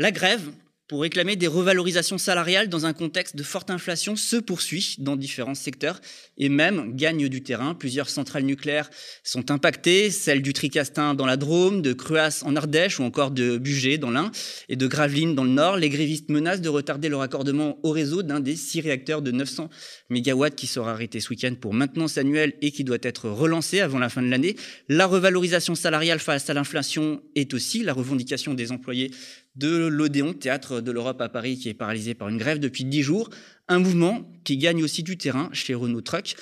La grève pour réclamer des revalorisations salariales dans un contexte de forte inflation se poursuit dans différents secteurs et même gagne du terrain. Plusieurs centrales nucléaires sont impactées, celles du Tricastin dans la Drôme, de Cruas en Ardèche ou encore de Bugey dans l'Ain et de Gravelines dans le Nord. Les grévistes menacent de retarder le raccordement au réseau d'un des six réacteurs de 900 MW qui sera arrêté ce week-end pour maintenance annuelle et qui doit être relancé avant la fin de l'année. La revalorisation salariale face à l'inflation est aussi la revendication des employés de l'Odéon, théâtre de l'Europe à Paris, qui est paralysé par une grève depuis dix jours. Un mouvement qui gagne aussi du terrain chez Renault Truck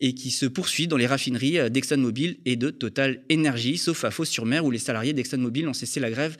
et qui se poursuit dans les raffineries d'ExxonMobil et de Total Energy, sauf à Fos-sur-Mer où les salariés d'ExxonMobil ont cessé la grève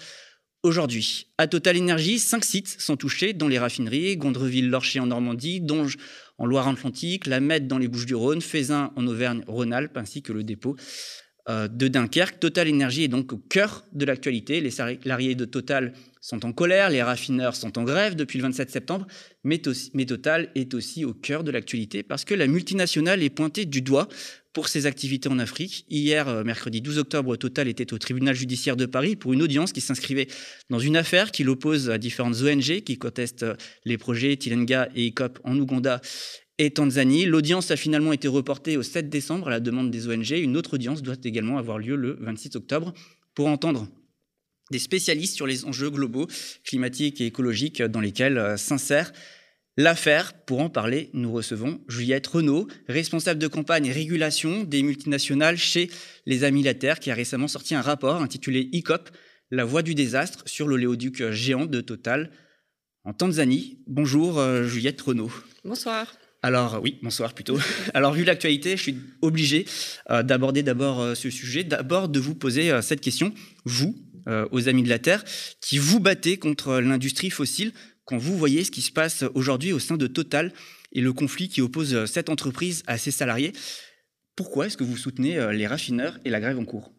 aujourd'hui. À Total Energy, cinq sites sont touchés, dont les raffineries, Gondreville-Lorcher en Normandie, Donge en Loire-Atlantique, La Mette dans les Bouches-du-Rhône, Fézin en Auvergne-Rhône-Alpes, ainsi que le dépôt euh, de Dunkerque. Total Energy est donc au cœur de l'actualité. Les salariés de Total sont en colère, les raffineurs sont en grève depuis le 27 septembre, mais, Total est aussi au cœur de l'actualité parce que la multinationale est pointée du doigt pour ses activités en Afrique. Hier, euh, mercredi 12 octobre, Total était au tribunal judiciaire de Paris pour une audience qui s'inscrivait dans une affaire qui l'oppose à différentes ONG qui contestent euh, les projets Tilenga et ICOP en Ouganda et Tanzanie. L'audience a finalement été reportée au 7 décembre à la demande des ONG. Une autre audience doit également avoir lieu le 26 octobre pour entendre des spécialistes sur les enjeux globaux, climatiques et écologiques dans lesquels euh, s'insère l'affaire. Pour en parler, nous recevons Juliette Renaud, responsable de campagne et régulation des multinationales chez les Amis La Terre, qui a récemment sorti un rapport intitulé ICOP, la voie du désastre sur l'oléoduc géant de Total en Tanzanie. Bonjour euh, Juliette Renaud. Bonsoir. Alors oui, bonsoir plutôt. Alors vu l'actualité, je suis obligé euh, d'aborder d'abord ce sujet, d'abord de vous poser cette question. Vous, euh, aux Amis de la Terre, qui vous battez contre l'industrie fossile quand vous voyez ce qui se passe aujourd'hui au sein de Total et le conflit qui oppose cette entreprise à ses salariés. Pourquoi est-ce que vous soutenez euh, les raffineurs et la grève en cours?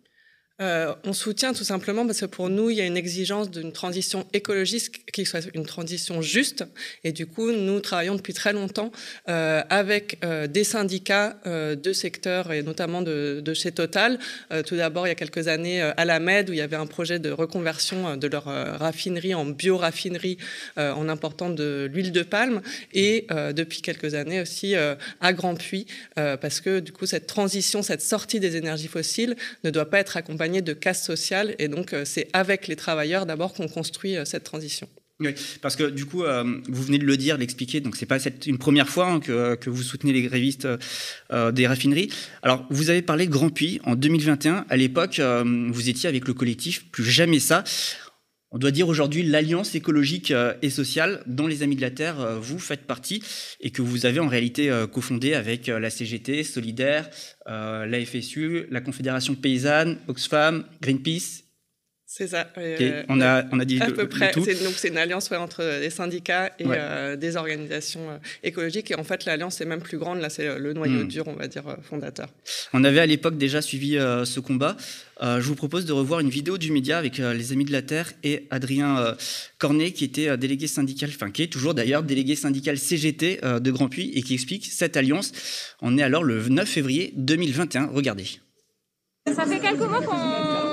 Euh, on soutient tout simplement parce que pour nous, il y a une exigence d'une transition écologique qui soit une transition juste. Et du coup, nous travaillons depuis très longtemps euh, avec euh, des syndicats de secteurs et notamment de, de chez Total. Tout d'abord, il y a quelques années, à la MED, où il y avait un projet de reconversion de leur raffinerie en bio-raffinerie en important de l'huile de palme. Et depuis quelques années aussi à Grand Puy, parce que du coup, cette transition, cette sortie des énergies fossiles ne doit pas être accompagnée de casse sociale. Et donc, euh, c'est avec les travailleurs d'abord qu'on construit euh, cette transition. Oui, parce que du coup, euh, vous venez de le dire, l'expliquer, donc c'est pas une première fois hein, que, que, vous soutenez les grévistes des raffineries. Alors, vous avez parlé de Grand Puy en 2021. À l'époque, vous étiez avec le collectif Plus Jamais Ça. On doit dire aujourd'hui l'alliance écologique et sociale dont les Amis de la Terre, vous faites partie et que vous avez en réalité cofondé avec la CGT, Solidaire, euh, la FSU, la Confédération paysanne, Oxfam, Greenpeace c'est ça. on, a, on a dit à peu près. Donc c'est une alliance entre des syndicats et euh, des organisations euh, écologiques. Et en fait, l'alliance est même plus grande. Là, c'est le noyau hmm. dur, on va dire, fondateur. On avait à l'époque déjà suivi ce combat. je vous propose de revoir une vidéo du média avec les Amis de la Terre et Adrien Cornet, qui était délégué syndical, enfin qui est toujours d'ailleurs délégué syndical CGT de Grand Puy et qui explique cette alliance. On est alors le 9 février 2021. Regardez. Ça fait quelques mois qu'on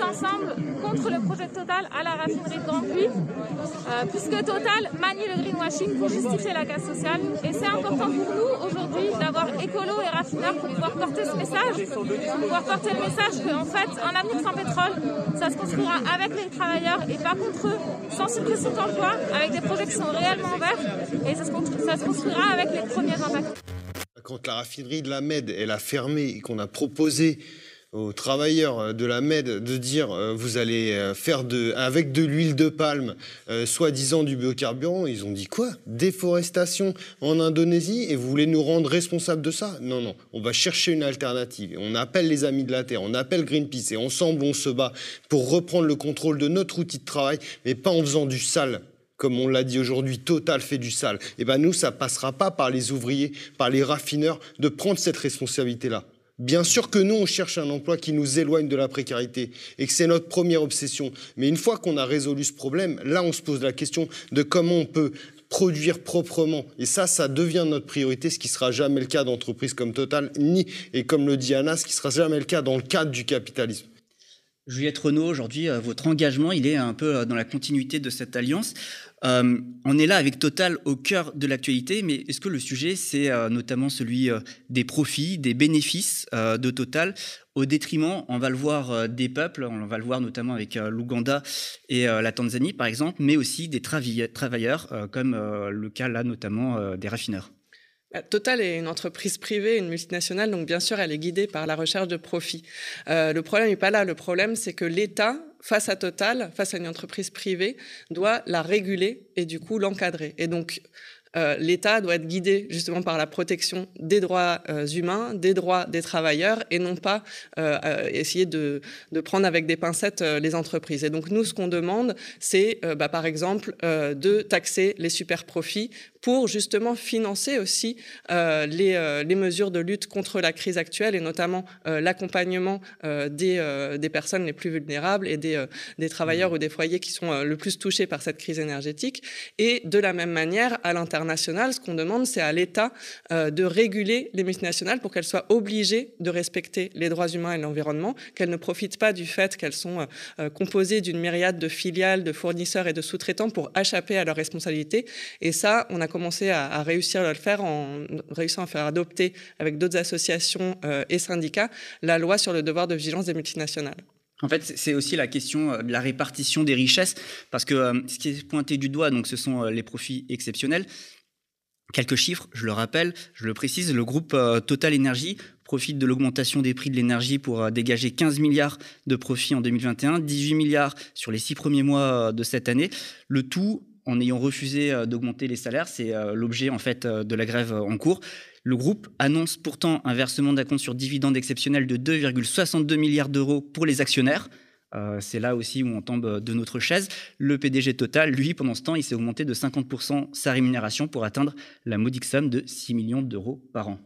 ensemble contre le projet Total à la raffinerie de Grand Puy, euh, puisque Total manie le greenwashing pour justifier la casse sociale. Et c'est important pour nous aujourd'hui d'avoir écolo et raffineurs pour pouvoir porter ce message, pour pouvoir porter le message qu'en fait, un avenir sans pétrole, ça se construira avec les travailleurs et pas contre eux, sans suppression d'emploi, avec des projets qui sont réellement verts, et ça se construira avec les premiers impacts. Quand la raffinerie de la Med, elle a fermé et qu'on a proposé aux travailleurs de la MED de dire euh, vous allez euh, faire de, avec de l'huile de palme, euh, soi-disant du biocarburant, ils ont dit quoi? Déforestation en Indonésie et vous voulez nous rendre responsables de ça? Non, non, on va chercher une alternative. On appelle les amis de la Terre, on appelle Greenpeace et ensemble on se bat pour reprendre le contrôle de notre outil de travail, mais pas en faisant du sale comme on l'a dit aujourd'hui, Total fait du sale. Et eh ben nous, ça passera pas par les ouvriers, par les raffineurs, de prendre cette responsabilité-là. Bien sûr que nous, on cherche un emploi qui nous éloigne de la précarité et que c'est notre première obsession. Mais une fois qu'on a résolu ce problème, là, on se pose la question de comment on peut produire proprement. Et ça, ça devient notre priorité, ce qui sera jamais le cas d'entreprises comme Total, ni, et comme le dit Anna, ce qui sera jamais le cas dans le cadre du capitalisme. Juliette Renault, aujourd'hui, votre engagement, il est un peu dans la continuité de cette alliance. Euh, on est là avec Total au cœur de l'actualité, mais est-ce que le sujet, c'est euh, notamment celui euh, des profits, des bénéfices de Total, au détriment, on va le voir, des peuples, on va le voir notamment avec l'Ouganda et la Tanzanie, par exemple, mais aussi des travailleurs, comme le cas là notamment des raffineurs? Total est une entreprise privée, une multinationale, donc bien sûr, elle est guidée par la recherche de profit. le problème n'est pas là. Le problème, c'est que l'État face à Total, face à une entreprise privée, doit la réguler et du coup l'encadrer. Et donc, euh, l'État doit être guidé justement par la protection des droits euh, humains, des droits des travailleurs, et non pas euh, essayer de, de, prendre avec des pincettes les entreprises. Et donc nous, ce qu'on demande, c'est bah, par exemple de taxer les super profits pour justement financer aussi euh, les, euh, les, mesures de lutte contre la crise actuelle et notamment euh, l'accompagnement des, des, personnes les plus vulnérables et des, des travailleurs mmh. ou des foyers qui sont le plus touchés par cette crise énergétique. Et de la même manière, à l'international, ce qu'on demande, c'est à l'État de réguler les multinationales pour qu'elles soient obligées de respecter les droits humains et l'environnement, qu'elles ne profitent pas du fait qu'elles sont composées d'une myriade de filiales, de fournisseurs et de sous-traitants pour échapper à leurs responsabilités. Et ça, on a commencé à, réussir à le faire en réussissant à faire adopter avec d'autres associations euh, et syndicats la loi sur le devoir de vigilance des multinationales. En fait, c'est aussi la question euh, de la répartition des richesses, parce que euh, ce qui est pointé du doigt, donc, ce sont les profits exceptionnels. Quelques chiffres, je le rappelle, je le précise, le groupe Total Energy profite de l'augmentation des prix de l'énergie pour dégager 15 milliards de profits en 2021, 18 milliards sur les six premiers mois de cette année. Le tout en ayant refusé euh, d'augmenter les salaires. C'est euh, l'objet en fait euh, de la grève en cours. Le groupe annonce pourtant un versement d'un compte sur dividende exceptionnel de 2,62 milliards d'euros pour les actionnaires. c'est là aussi où on tombe de notre chaise. Le PDG Total, lui, pendant ce temps, il s'est augmenté de 50% sa rémunération pour atteindre la modique somme de 6 millions d'euros par an.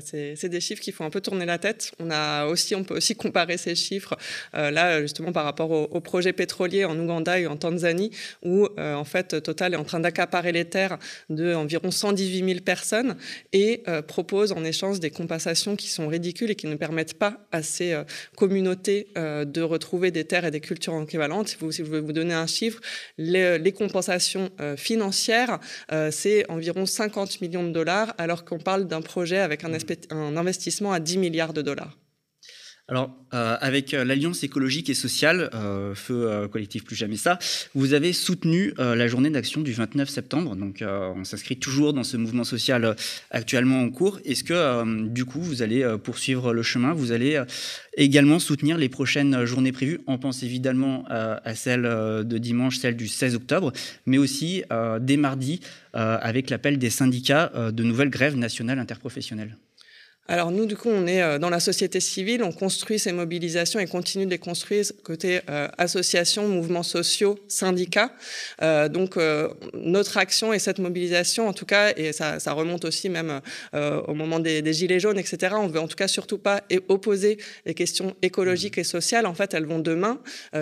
C'est des chiffres qui font un peu tourner la tête. On a aussi, on peut aussi comparer ces chiffres euh, là justement par rapport aux au projets pétroliers en Ouganda et en Tanzanie, où euh, en fait Total est en train d'accaparer les terres de environ 118 000 personnes et euh, propose en échange des compensations qui sont ridicules et qui ne permettent pas à ces communautés de retrouver des terres et des cultures équivalentes. Si, si je veux vous donner un chiffre, les compensations financières, c'est environ 50 millions de dollars, alors qu'on parle d'un projet avec un un investissement à 10 milliards de dollars. Alors, euh, avec euh, l'Alliance écologique et sociale, euh, Feu Collectif Plus Jamais Ça, vous avez soutenu la journée d'action du 29 septembre. Donc, on s'inscrit toujours dans ce mouvement social actuellement en cours. Est-ce que, du coup, vous allez poursuivre le chemin? Vous allez également soutenir les prochaines journées prévues? On pense évidemment à celle de dimanche, celle du 16 octobre, mais aussi dès mardi, avec l'appel des syndicats de nouvelles grèves nationales interprofessionnelles. Alors nous, du coup, on est euh, dans la société civile, on construit ces mobilisations et continue de les construire côté euh, associations, mouvements sociaux, syndicats. Euh, donc euh, notre action et cette mobilisation, en tout cas, et ça, remonte aussi même au moment des, gilets jaunes, etc. On veut en tout cas surtout pas opposer les questions écologiques et sociales. En fait, elles vont de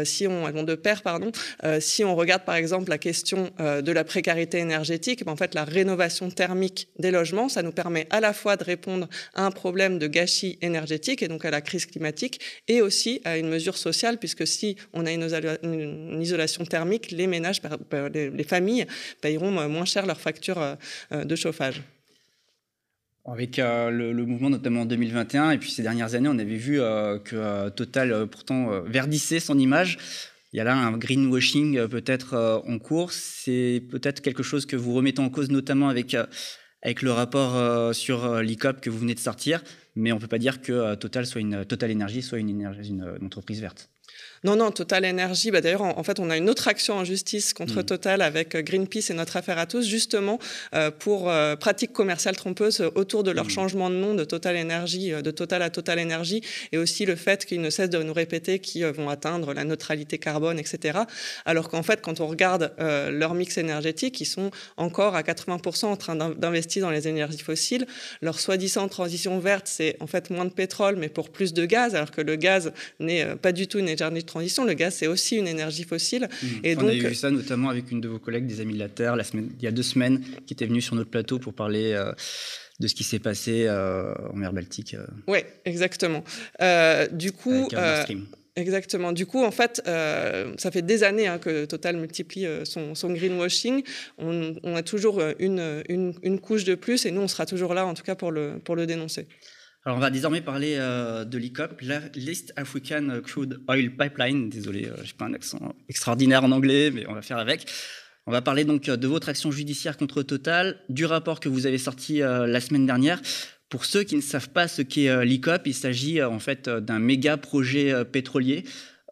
si elles vont de pair, pardon. si on regarde par exemple la question de la précarité énergétique, ben, en fait, la rénovation thermique des logements, ça nous permet à la fois de répondre à un problème de gâchis énergétique et donc à la crise climatique et aussi à une mesure sociale puisque si on a une, isolation thermique, les ménages, les familles paieront moins cher leurs factures euh, de chauffage. Avec euh, le, mouvement notamment en 2021 et puis ces dernières années, on avait vu euh, que Total pourtant verdissait son image. Il y a là un greenwashing peut-être en cours. C'est peut-être quelque chose que vous remettez en cause notamment avec avec le rapport euh, sur euh, l'ICOP que vous venez de sortir, mais on ne peut pas dire que euh, Total, soit une, Total Energy soit une, une entreprise verte. Non, non, Total Energy. Bah, D'ailleurs, en, fait, on a une autre action en justice contre mm. Total avec euh, Greenpeace et notre affaire à tous, justement euh, pour euh, pratiques commerciales trompeuses autour de leur mm. changement de nom de Total Energy, de Total à Total Energy, et aussi le fait qu'ils ne cessent de nous répéter qu'ils vont atteindre la neutralité carbone, etc. Alors qu'en fait, quand on regarde leur mix énergétique, ils sont encore à 80% en train d'investir dans les énergies fossiles. Leur soi-disant transition verte, c'est en fait moins de pétrole, mais pour plus de gaz, alors que le gaz n'est pas du tout une énergie le gaz, c'est aussi une énergie fossile. Mmh. Et On donc, a vu ça notamment avec une de vos collègues des Amis de la Terre, la semaine, il y a deux semaines, qui était venue sur notre plateau pour parler euh, de ce qui s'est passé en mer Baltique. Oui, exactement. du coup, Exactement. Du coup, en fait, euh, ça fait des années hein, que Total multiplie euh, son, greenwashing. On, a toujours euh, une, une, couche de plus et nous, on sera toujours là, en tout cas, pour le, pour le dénoncer. Alors, on va désormais parler de l'ICOP, l'East African Crude Oil Pipeline. Désolé, je n'ai pas un accent extraordinaire en anglais, mais on va faire avec. On va parler donc de votre action judiciaire contre Total, du rapport que vous avez sorti la semaine dernière. Pour ceux qui ne savent pas ce qu'est euh, l'ICOP, il s'agit euh, en fait euh, d'un méga projet pétrolier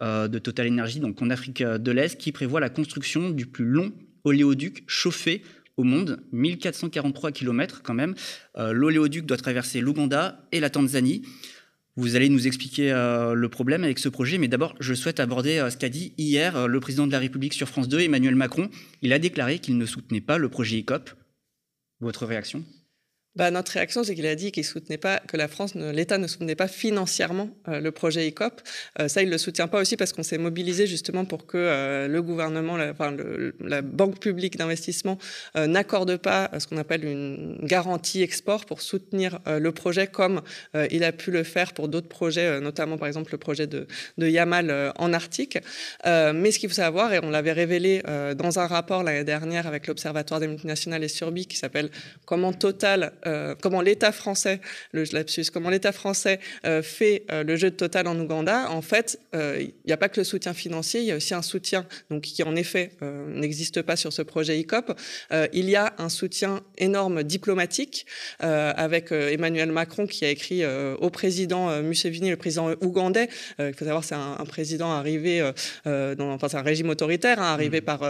de Total Energy, donc en Afrique de l'Est, qui prévoit la construction du plus long oléoduc chauffé au monde, 1443 km quand même. L'oléoduc doit traverser l'Ouganda et la Tanzanie. Vous allez nous expliquer le problème avec ce projet, mais d'abord, je souhaite aborder ce qu'a dit hier le président de la République sur France 2, Emmanuel Macron. Il a déclaré qu'il ne soutenait pas le projet ICOP. Votre réaction? Bah, notre réaction, c'est qu'il a dit qu'il soutenait pas, que la France, l'État ne soutenait pas financièrement euh, le projet ICOP. Euh, ça, il le soutient pas aussi parce qu'on s'est mobilisé justement pour que euh, le gouvernement, la, enfin, la banque publique d'investissement n'accorde pas ce qu'on appelle une garantie export pour soutenir le projet comme il a pu le faire pour d'autres projets, notamment par exemple le projet de, de Yamal en Arctique. mais ce qu'il faut savoir, et on l'avait révélé dans un rapport l'année dernière avec l'Observatoire des multinationales et Surbi qui s'appelle Comment Total euh, comment l'État français, le lapsus, comment l'État français euh, fait euh, le jeu de Total en Ouganda, en fait, il n'y a pas que le soutien financier, il y a aussi un soutien donc, qui, en effet, n'existe pas sur ce projet ICOP. il y a un soutien énorme diplomatique avec Emmanuel Macron qui a écrit au président Museveni, le président ougandais. il faut savoir, c'est un, président arrivé, dans, enfin, c'est un régime autoritaire, hein, arrivé mmh. par,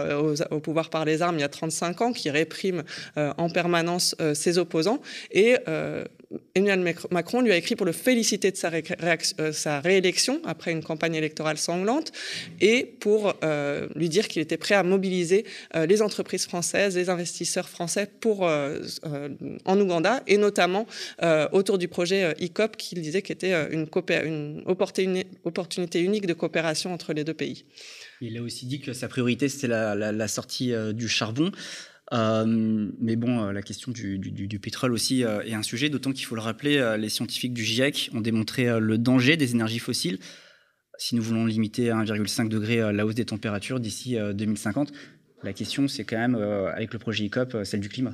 au, pouvoir par les armes il y a 35 ans, qui réprime en permanence ses opposants. Et euh, Emmanuel Macron lui a écrit pour le féliciter de sa, euh, réélection après une campagne électorale sanglante et pour euh, lui dire qu'il était prêt à mobiliser les entreprises françaises, les investisseurs français pour, en Ouganda et notamment autour du projet ICOP qu'il disait qu'il était une, une opportunité unique de coopération entre les deux pays. Il a aussi dit que sa priorité, c'était la, sortie du charbon. Euh, mais bon, euh, la question du, pétrole aussi euh, est un sujet, d'autant qu'il faut le rappeler, les scientifiques du GIEC ont démontré le danger des énergies fossiles. Si nous voulons limiter à 1,5 degré la hausse des températures d'ici 2050, la question, c'est quand même, avec le projet ICOP, celle du climat.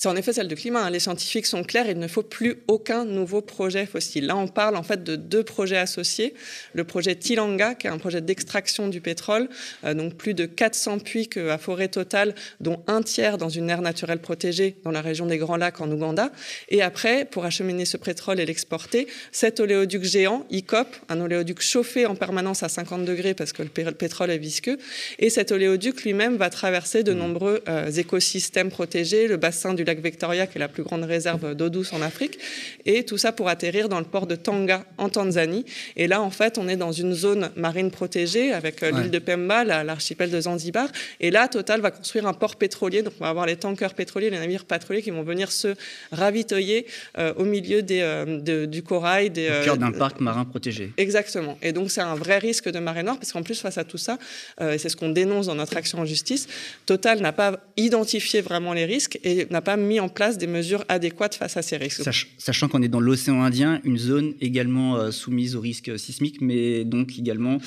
C'est en effet celle du climat. Hein. Les scientifiques sont clairs, il ne faut plus aucun nouveau projet fossile. Là, on parle en fait de deux projets associés. Le projet Tilanga, qui est un projet d'extraction du pétrole, euh, donc plus de 400 puits à forêt totale, dont un tiers dans une aire naturelle protégée dans la région des Grands Lacs en Ouganda. Et après, pour acheminer ce pétrole et l'exporter, cet oléoduc géant, ICOP, un oléoduc chauffé en permanence à 50 degrés parce que le pétrole est visqueux. Et cet oléoduc lui-même va traverser de mmh. nombreux euh, écosystèmes protégés, le bassin du lac Victoria, qui est la plus grande réserve d'eau douce en Afrique, et tout ça pour atterrir dans le port de Tanga, en Tanzanie. Et là, en fait, on est dans une zone marine protégée avec euh, l'île de Pemba, l'archipel de Zanzibar. Et là, Total va construire un port pétrolier. Donc, on va avoir les tankers pétroliers, les navires pétroliers qui vont venir se ravitoyer euh, au milieu des, euh, du corail. Des, au cœur d'un parc marin protégé. Exactement. Et donc, c'est un vrai risque de marée noire, parce qu'en plus, face à tout ça, et c'est ce qu'on dénonce dans notre action en justice, Total n'a pas identifié vraiment les risques et n'a pas mis en place des mesures adéquates face à ces risques. sachant qu'on est dans l'océan Indien, une zone également euh, soumise aux risques sismiques, mais donc également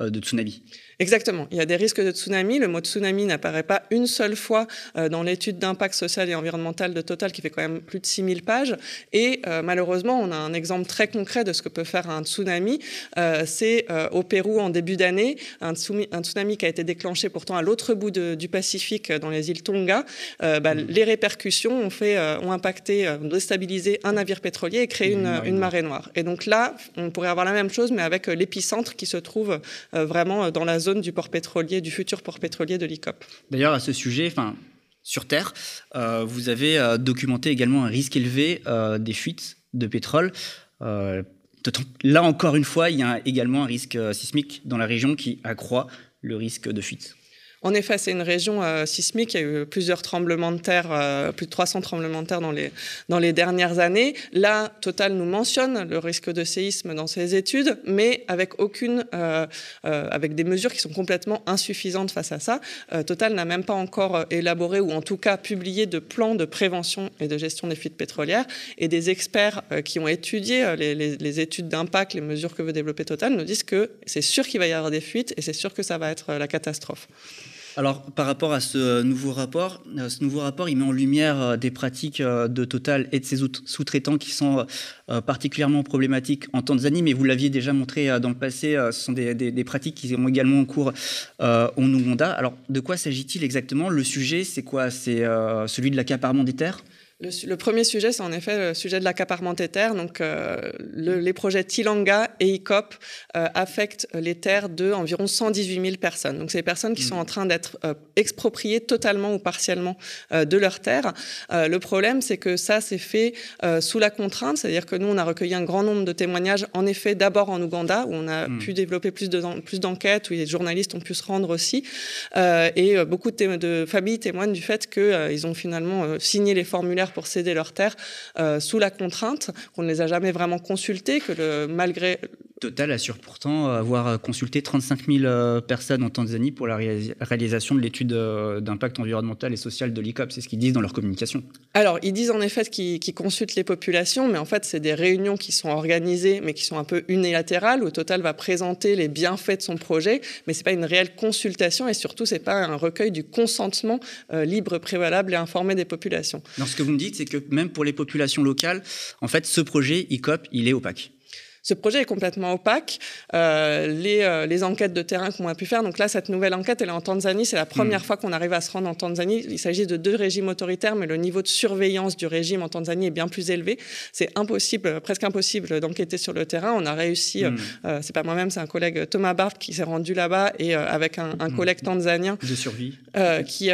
euh, de tsunami. Exactement. Il y a des risques de tsunami. Le mot tsunami n'apparaît pas une seule fois euh, dans l'étude d'impact social et environnemental de Total, qui fait quand même plus de 6000 pages. Et euh, malheureusement, on a un exemple très concret de ce que peut faire un tsunami. Euh, c'est au Pérou en début d'année, un, tsunami qui a été déclenché pourtant à l'autre bout du Pacifique, dans les îles Tonga. Bah, les répercussions ont, fait, ont impacté, ont déstabilisé un navire pétrolier et créé une, une, marée noire. Et donc là, on pourrait avoir la même chose, mais avec l'épicentre qui se trouve vraiment dans la zone du port pétrolier, du futur port pétrolier de l'ICOP. D'ailleurs, à ce sujet, enfin, sur Terre, euh, vous avez euh, documenté également un risque élevé euh, des fuites de pétrole. là encore une fois, il y a également un risque sismique dans la région qui accroît le risque de fuite. En effet, c'est une région sismique. Il y a eu plusieurs tremblements de terre, plus de 300 tremblements de terre dans les, dans les dernières années. Là, Total nous mentionne le risque de séisme dans ses études, mais avec aucune, avec des mesures qui sont complètement insuffisantes face à ça. Total n'a même pas encore élaboré ou en tout cas publié de plans de prévention et de gestion des fuites pétrolières. Et des experts qui ont étudié les études d'impact, les mesures que veut développer Total, nous disent que c'est sûr qu'il va y avoir des fuites et c'est sûr que ça va être la catastrophe. Alors, par rapport à ce nouveau rapport, euh, ce nouveau rapport, il met en lumière euh, des pratiques euh, de Total et de ses sous-traitants qui sont particulièrement problématiques en Tanzanie, mais vous l'aviez déjà montré dans le passé, ce sont des, pratiques qui sont également en cours au Ouganda. Alors, de quoi s'agit-il exactement? Le sujet, c'est quoi? C'est celui de l'accaparement des terres? Le, premier sujet, c'est en effet le sujet de l'accaparement des terres. Donc, euh, les projets Tilanga et ICOP euh, affectent les terres de environ 118 000 personnes. Donc, c'est des personnes qui sont mmh. en train d'être euh, expropriées totalement ou partiellement de leurs terres. le problème, c'est que ça, c'est fait sous la contrainte, c'est-à-dire que nous, on a recueilli un grand nombre de témoignages, en effet, d'abord en Ouganda, où on a mmh. pu développer plus d'enquêtes, où les journalistes ont pu se rendre aussi. et beaucoup de, de, familles témoignent du fait qu'ils ont finalement signé les formulaires pour céder leurs terres euh, sous la contrainte, qu'on ne les a jamais vraiment consultés, que malgré Total assure pourtant avoir consulté 35 000 euh, personnes en Tanzanie pour la réalisation de l'étude euh, d'impact environnemental et social de l'ICOP. C'est ce qu'ils disent dans leur communication. Alors, ils disent en effet qu'ils consultent les populations, mais en fait, c'est des réunions qui sont organisées, mais qui sont un peu unilatérales, où Total va présenter les bienfaits de son projet, mais ce n'est pas une réelle consultation et surtout, ce n'est pas un recueil du consentement libre, prévalable et informé des populations. Non, ce que vous me dites, c'est que même pour les populations locales, en fait, ce projet ICOP, il est opaque. Ce projet est complètement opaque. Euh, les, euh, les, enquêtes de terrain qu'on a pu faire, donc là, cette nouvelle enquête, elle est en Tanzanie. C'est la première hmm. fois qu'on arrive à se rendre en Tanzanie. Il s'agit de deux régimes autoritaires, mais le niveau de surveillance du régime en Tanzanie est bien plus élevé. C'est impossible, presque impossible d'enquêter sur le terrain. On a réussi, hmm. euh, c'est pas moi-même, c'est un collègue Thomas Barth qui s'est rendu là-bas et euh, avec un, un, hmm. collègue tanzanien de survie qui,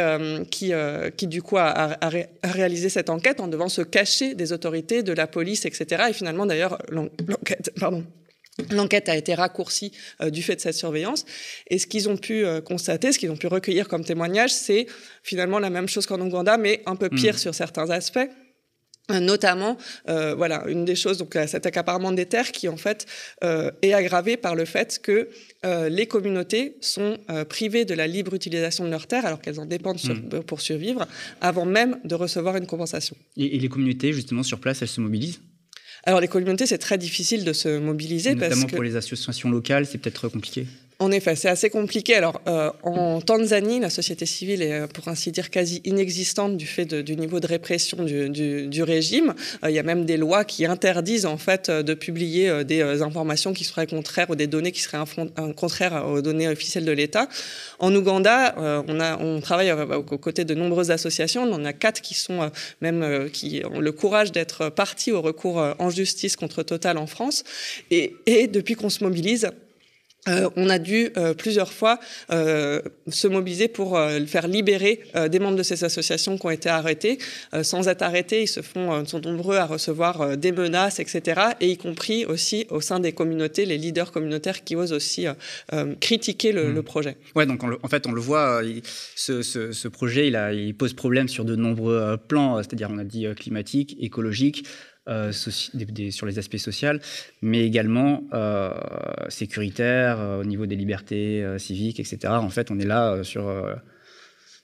qui, qui, du coup, a, a, a, réalisé cette enquête en devant se cacher des autorités, de la police, etc. Et finalement, d'ailleurs, l'enquête L'enquête a été raccourcie euh, du fait de cette surveillance. Et ce qu'ils ont pu euh, constater, ce qu'ils ont pu recueillir comme témoignage, c'est finalement la même chose qu'en Ouganda, mais un peu pire hmm. sur certains aspects. Euh, notamment, voilà, une des choses, donc cet accaparement des terres qui en fait est aggravé par le fait que les communautés sont privées de la libre utilisation de leurs terres alors qu'elles en dépendent hmm. pour survivre avant même de recevoir une compensation. et les communautés, justement, sur place, elles se mobilisent? Alors les communautés, c'est très difficile de se mobiliser. Notamment parce que... pour les associations locales, c'est peut-être compliqué. En effet, c'est assez compliqué. Alors, euh, en Tanzanie, la société civile est, pour ainsi dire, quasi inexistante du fait du niveau de répression du, régime. Euh, il y a même des lois qui interdisent, en fait, euh, de publier des informations qui seraient contraires ou des données qui seraient contraires aux données officielles de l'État. En Ouganda, on, travaille aux côtés de nombreuses associations. On en a quatre qui sont même qui ont le courage d'être partis au recours en justice contre Total en France. Et depuis qu'on se mobilise, euh, on a dû euh, plusieurs fois euh, se mobiliser pour faire libérer des membres de ces associations qui ont été arrêtés. sans être arrêtés, ils se font, sont nombreux à recevoir des menaces, etc. Et y compris aussi au sein des communautés, les leaders communautaires qui osent aussi critiquer le, mmh. projet. Ouais, donc en fait, on le voit, ce, projet, il, a, il pose problème sur de nombreux plans, c'est-à-dire on a dit climatique, écologique, euh, sur les aspects sociaux, mais également euh, sécuritaires, euh, au niveau des libertés civiques, etc. En fait, on est là sur,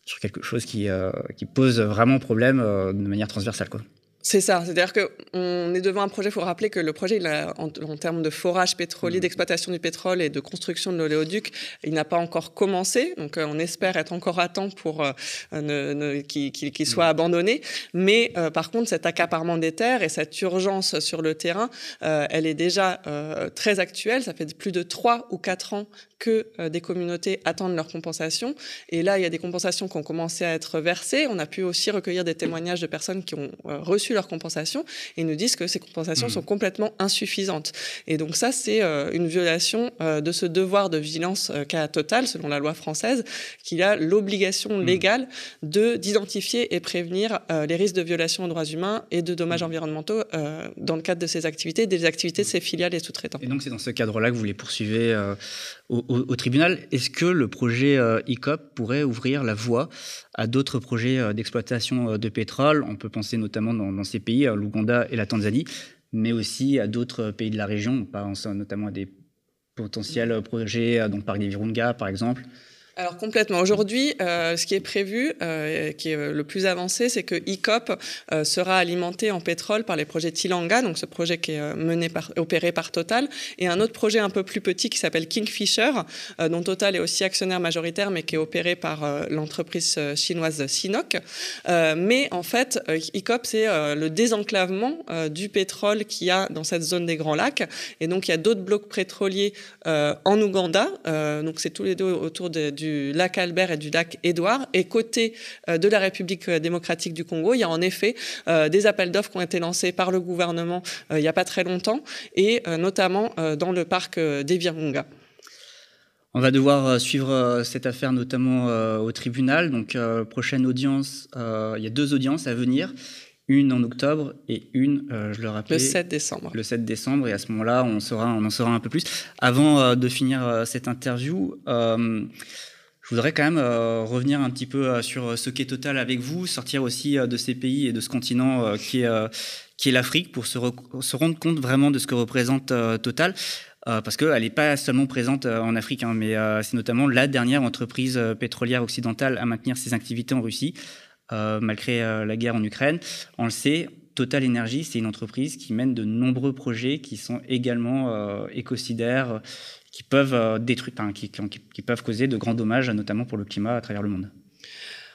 sur quelque chose qui, qui pose vraiment problème de manière transversale. Quoi. C'est ça, c'est-à-dire qu'on est devant un projet, il faut rappeler que le projet, il a, en, termes de forage pétrolier, mmh. d'exploitation du pétrole et de construction de l'oléoduc, il n'a pas encore commencé, donc euh, on espère être encore à temps pour euh, ne, qu'il soit mmh. abandonné. Mais euh, par contre, cet accaparement des terres et cette urgence sur le terrain, elle est déjà très actuelle, ça fait plus de trois ou quatre ans que des communautés attendent leur compensation. Et là, il y a des compensations qui ont commencé à être versées. On a pu aussi recueillir des témoignages de personnes qui ont reçu leurs compensations et nous disent que ces compensations Mmh. sont complètement insuffisantes. Et donc ça, c'est euh, une violation euh, de ce devoir de vigilance euh, qu'a Total, selon la loi française, qu'il a l'obligation Mmh. légale de d'identifier et prévenir les risques de violation aux droits humains et de dommages Mmh. environnementaux dans le cadre de ses activités, des activités de ses filiales et sous-traitants. Et donc c'est dans ce cadre-là que vous les poursuivez au, au- au tribunal. Est-ce que le projet ICOP pourrait ouvrir la voie à d'autres projets d'exploitation de pétrole? On peut penser notamment dans, dans ces pays, l'Ouganda et la Tanzanie, mais aussi à d'autres pays de la région. On pense notamment à des potentiels projets, euh, donc Parc des Virunga par exemple. Alors complètement. Aujourd'hui, euh, ce qui est prévu, euh, qui est euh, le plus avancé, c'est que ICOP sera alimenté en pétrole par les projets Tilanga, donc ce projet qui est mené par, opéré par Total, et un autre projet un peu plus petit qui s'appelle Kingfisher, dont Total est aussi actionnaire majoritaire, mais qui est opéré par l'entreprise chinoise Sinok. Mais en fait, ICOP, c'est le désenclavement du pétrole qu'il y a dans cette zone des Grands Lacs. Et donc, il y a d'autres blocs pétroliers en Ouganda. Donc, c'est tous les deux autour de- du lac Albert et du lac Édouard. Et côté euh, de la République euh, démocratique du Congo, il y a en effet euh, des appels d'offres qui ont été lancés par le gouvernement il n'y a pas très longtemps, et notamment dans le parc des Virunga. On va devoir suivre cette affaire notamment au tribunal. Donc, prochaine audience, il y a deux audiences à venir, une en octobre et une, je le rappelais, Le 7 décembre. le 7 décembre. Et à ce moment-là, on, on en saura un peu plus. Avant de finir cette interview, euh, je voudrais quand même euh, revenir un petit peu euh, sur ce qu'est Total avec vous, sortir aussi euh, de ces pays et de ce continent euh, qui est, euh, l'Afrique pour se, rendre compte vraiment de ce que représente euh, Total. Euh, parce qu'elle n'est pas seulement présente euh, en Afrique, hein, mais euh, c'est notamment la dernière entreprise euh, pétrolière occidentale à maintenir ses activités en Russie, euh, malgré euh, la guerre en Ukraine. On le sait, Total Energy, c'est une entreprise qui mène de nombreux projets qui sont également euh, écocidaires, euh, qui peuvent euh, détruire, enfin, qui, qui- qui peuvent causer de grands dommages, notamment pour le climat à travers le monde.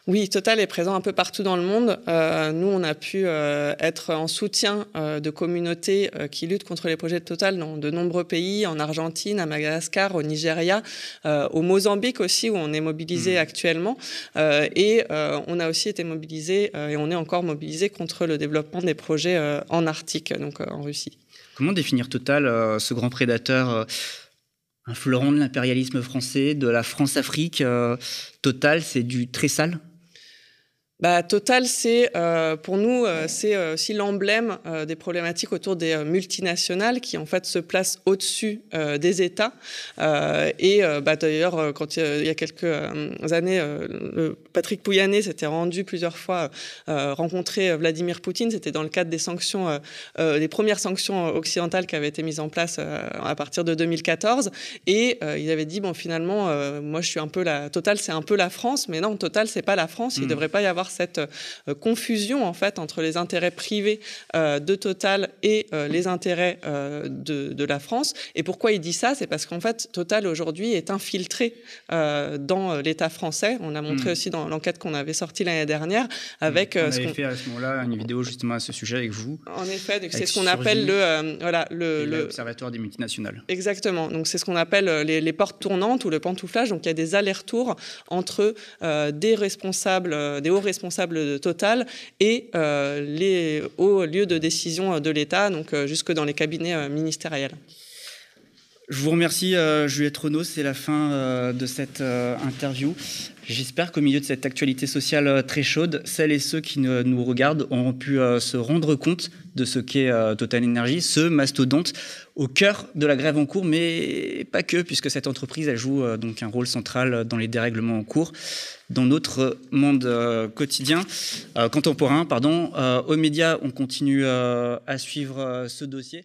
Oui, Total est présent un peu partout dans le monde. Euh, nous, on a pu euh, être en soutien euh, de communautés qui luttent contre les projets de Total dans de nombreux pays, en Argentine, à Madagascar, au Nigeria, au Mozambique aussi, où on est mobilisé actuellement. Euh, et on a aussi été mobilisé, et on est encore mobilisé contre le développement des projets en Arctique, donc en Russie. Comment définir Total, ce grand prédateur, un fleuron de l'impérialisme français, de la France-Afrique euh, c'est du très sale Bah, Total, c'est euh, pour nous, euh, c'est euh, aussi l'emblème des problématiques autour des multinationales qui en fait se placent au-dessus des États. Et bah, d'ailleurs, quand il y a quelques années, Patrick Pouyanné s'était rendu plusieurs fois rencontrer Vladimir Poutine. C'était dans le cadre des sanctions, des premières sanctions occidentales qui avaient été mises en place à partir de 2014. Et il avait dit bon, finalement, moi, je suis un peu la Total, c'est un peu la France, mais non, Total, c'est pas la France. Il Mhm. devrait pas y avoir cette euh, confusion en fait entre les intérêts privés euh, de Total et euh, les intérêts de, de la France. Et pourquoi il dit ça? C'est parce qu'en fait, Total aujourd'hui est infiltré dans l'État français. On a montré Mhm. aussi dans l'enquête qu'on avait sortie l'année dernière avec On euh, ce avait qu'on fait à ce moment-là une vidéo justement à ce sujet avec vous, en effet, c'est ce qu'on appelle le, euh, voilà, le, l'Observatoire des multinationales. Exactement. Donc c'est ce qu'on appelle les, les portes tournantes ou le pantouflage. Donc il y a des allers-retours entre euh, des responsables, des hauts responsables de Total et euh, les hauts lieux de décision euh, de l'État, donc euh, jusque dans les cabinets ministériels. Je vous remercie, euh, Juliette Renaud. C'est la fin euh, de cette euh, interview. J'espère qu'au milieu de cette actualité sociale très chaude, celles et ceux qui nous regardent auront pu se rendre compte de ce qu'est Total Energy, ce mastodonte au cœur de la grève en cours, mais pas que, puisque cette entreprise joue donc un rôle central dans les dérèglements en cours dans notre monde quotidien, contemporain. Pardon. Aux médias, on continue à suivre ce dossier.